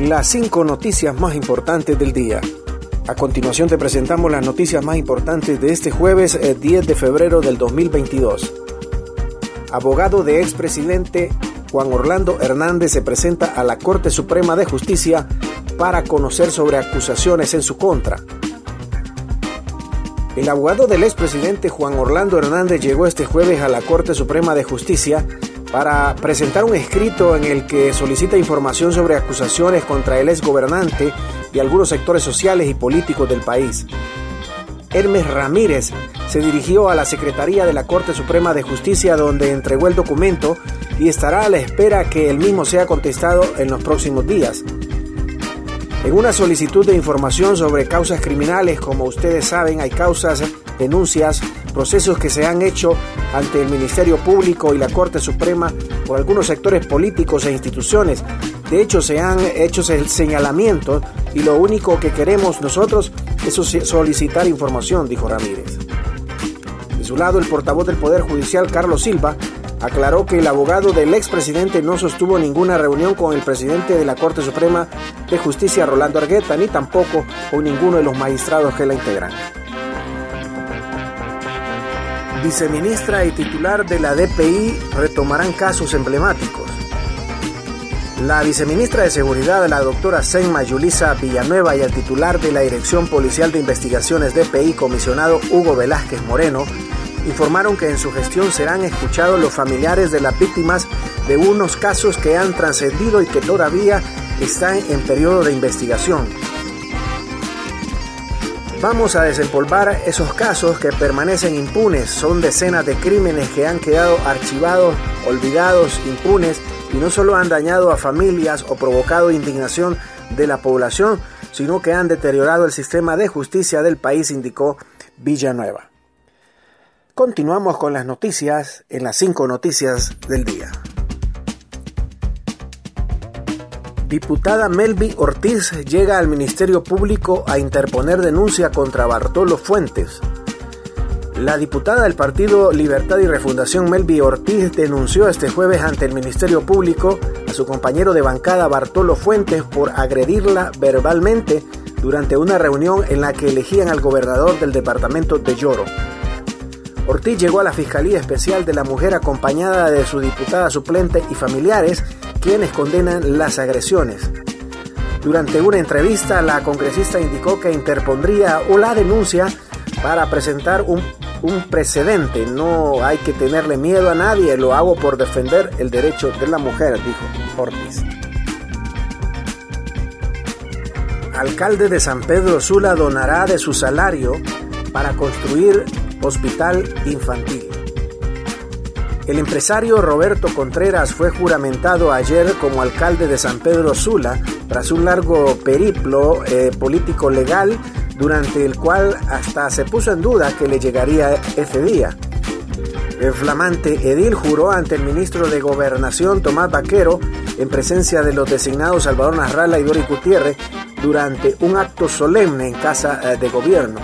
las cinco noticias más importantes del día. A continuación te presentamos las noticias más importantes de este jueves 10 eh, de febrero del 2022. Abogado de expresidente Juan Orlando Hernández se presenta a la Corte Suprema de Justicia para conocer sobre acusaciones en su contra. El abogado del expresidente Juan Orlando Hernández llegó este jueves a la Corte Suprema de Justicia para presentar un escrito en el que solicita información sobre acusaciones contra el exgobernante y algunos sectores sociales y políticos del país. Hermes Ramírez se dirigió a la Secretaría de la Corte Suprema de Justicia donde entregó el documento y estará a la espera que el mismo sea contestado en los próximos días. En una solicitud de información sobre causas criminales, como ustedes saben, hay causas, denuncias, procesos que se han hecho ante el Ministerio Público y la Corte Suprema por algunos sectores políticos e instituciones. De hecho, se han hecho señalamientos y lo único que queremos nosotros es solicitar información, dijo Ramírez. De su lado, el portavoz del Poder Judicial, Carlos Silva, aclaró que el abogado del expresidente no sostuvo ninguna reunión con el presidente de la Corte Suprema de Justicia, Rolando Argueta, ni tampoco con ninguno de los magistrados que la integran viceministra y titular de la DPI retomarán casos emblemáticos. La viceministra de Seguridad, la doctora Senma Yulisa Villanueva, y el titular de la Dirección Policial de Investigaciones DPI, comisionado Hugo Velázquez Moreno, informaron que en su gestión serán escuchados los familiares de las víctimas de unos casos que han trascendido y que todavía están en periodo de investigación. Vamos a desempolvar esos casos que permanecen impunes. Son decenas de crímenes que han quedado archivados, olvidados, impunes y no solo han dañado a familias o provocado indignación de la población, sino que han deteriorado el sistema de justicia del país, indicó Villanueva. Continuamos con las noticias en las cinco noticias del día. Diputada Melvi Ortiz llega al Ministerio Público a interponer denuncia contra Bartolo Fuentes. La diputada del Partido Libertad y Refundación Melvi Ortiz denunció este jueves ante el Ministerio Público a su compañero de bancada Bartolo Fuentes por agredirla verbalmente durante una reunión en la que elegían al gobernador del departamento de Lloro. Ortiz llegó a la Fiscalía Especial de la Mujer acompañada de su diputada suplente y familiares quienes condenan las agresiones. Durante una entrevista, la congresista indicó que interpondría o la denuncia para presentar un, precedente. No hay que tenerle miedo a nadie, lo hago por defender el derecho de la mujer, dijo Ortiz. Alcalde de San Pedro Sula donará de su salario para construir hospital infantil. El empresario Roberto Contreras fue juramentado ayer como alcalde de San Pedro Sula tras un largo periplo eh, político legal durante el cual hasta se puso en duda que le llegaría ese día. El flamante edil juró ante el ministro de Gobernación Tomás Vaquero en presencia de los designados Salvador Narrala y Dori Gutiérrez durante un acto solemne en casa eh, de gobierno.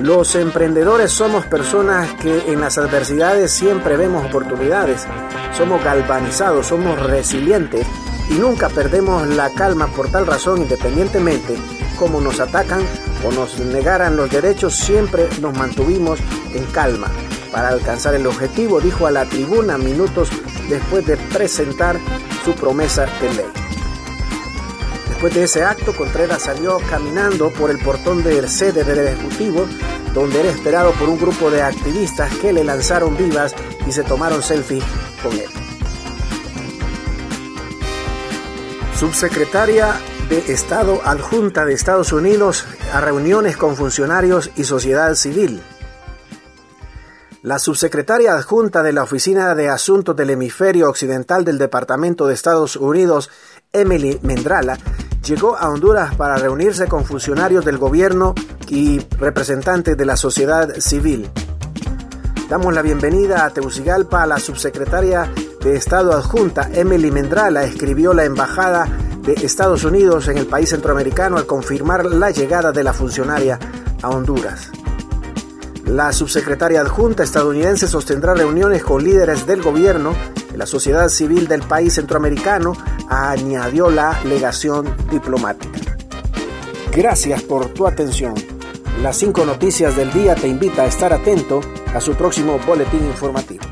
Los emprendedores somos personas que en las adversidades siempre vemos oportunidades, somos galvanizados, somos resilientes y nunca perdemos la calma por tal razón, independientemente como nos atacan o nos negaran los derechos, siempre nos mantuvimos en calma para alcanzar el objetivo, dijo a la tribuna minutos después de presentar su promesa de ley. Después de ese acto, Contreras salió caminando por el portón del sede del Ejecutivo, donde era esperado por un grupo de activistas que le lanzaron vivas y se tomaron selfies con él. Subsecretaria de Estado adjunta de Estados Unidos a reuniones con funcionarios y sociedad civil. La subsecretaria adjunta de la Oficina de Asuntos del Hemisferio Occidental del Departamento de Estados Unidos, Emily Mendrala, llegó a Honduras para reunirse con funcionarios del gobierno y representantes de la sociedad civil. Damos la bienvenida a Teucigalpa a la subsecretaria de Estado adjunta Emily Mendrala, escribió la embajada de Estados Unidos en el país centroamericano al confirmar la llegada de la funcionaria a Honduras. La subsecretaria adjunta estadounidense sostendrá reuniones con líderes del gobierno, La sociedad civil del país centroamericano añadió la legación diplomática. Gracias por tu atención. Las cinco noticias del día te invita a estar atento a su próximo boletín informativo.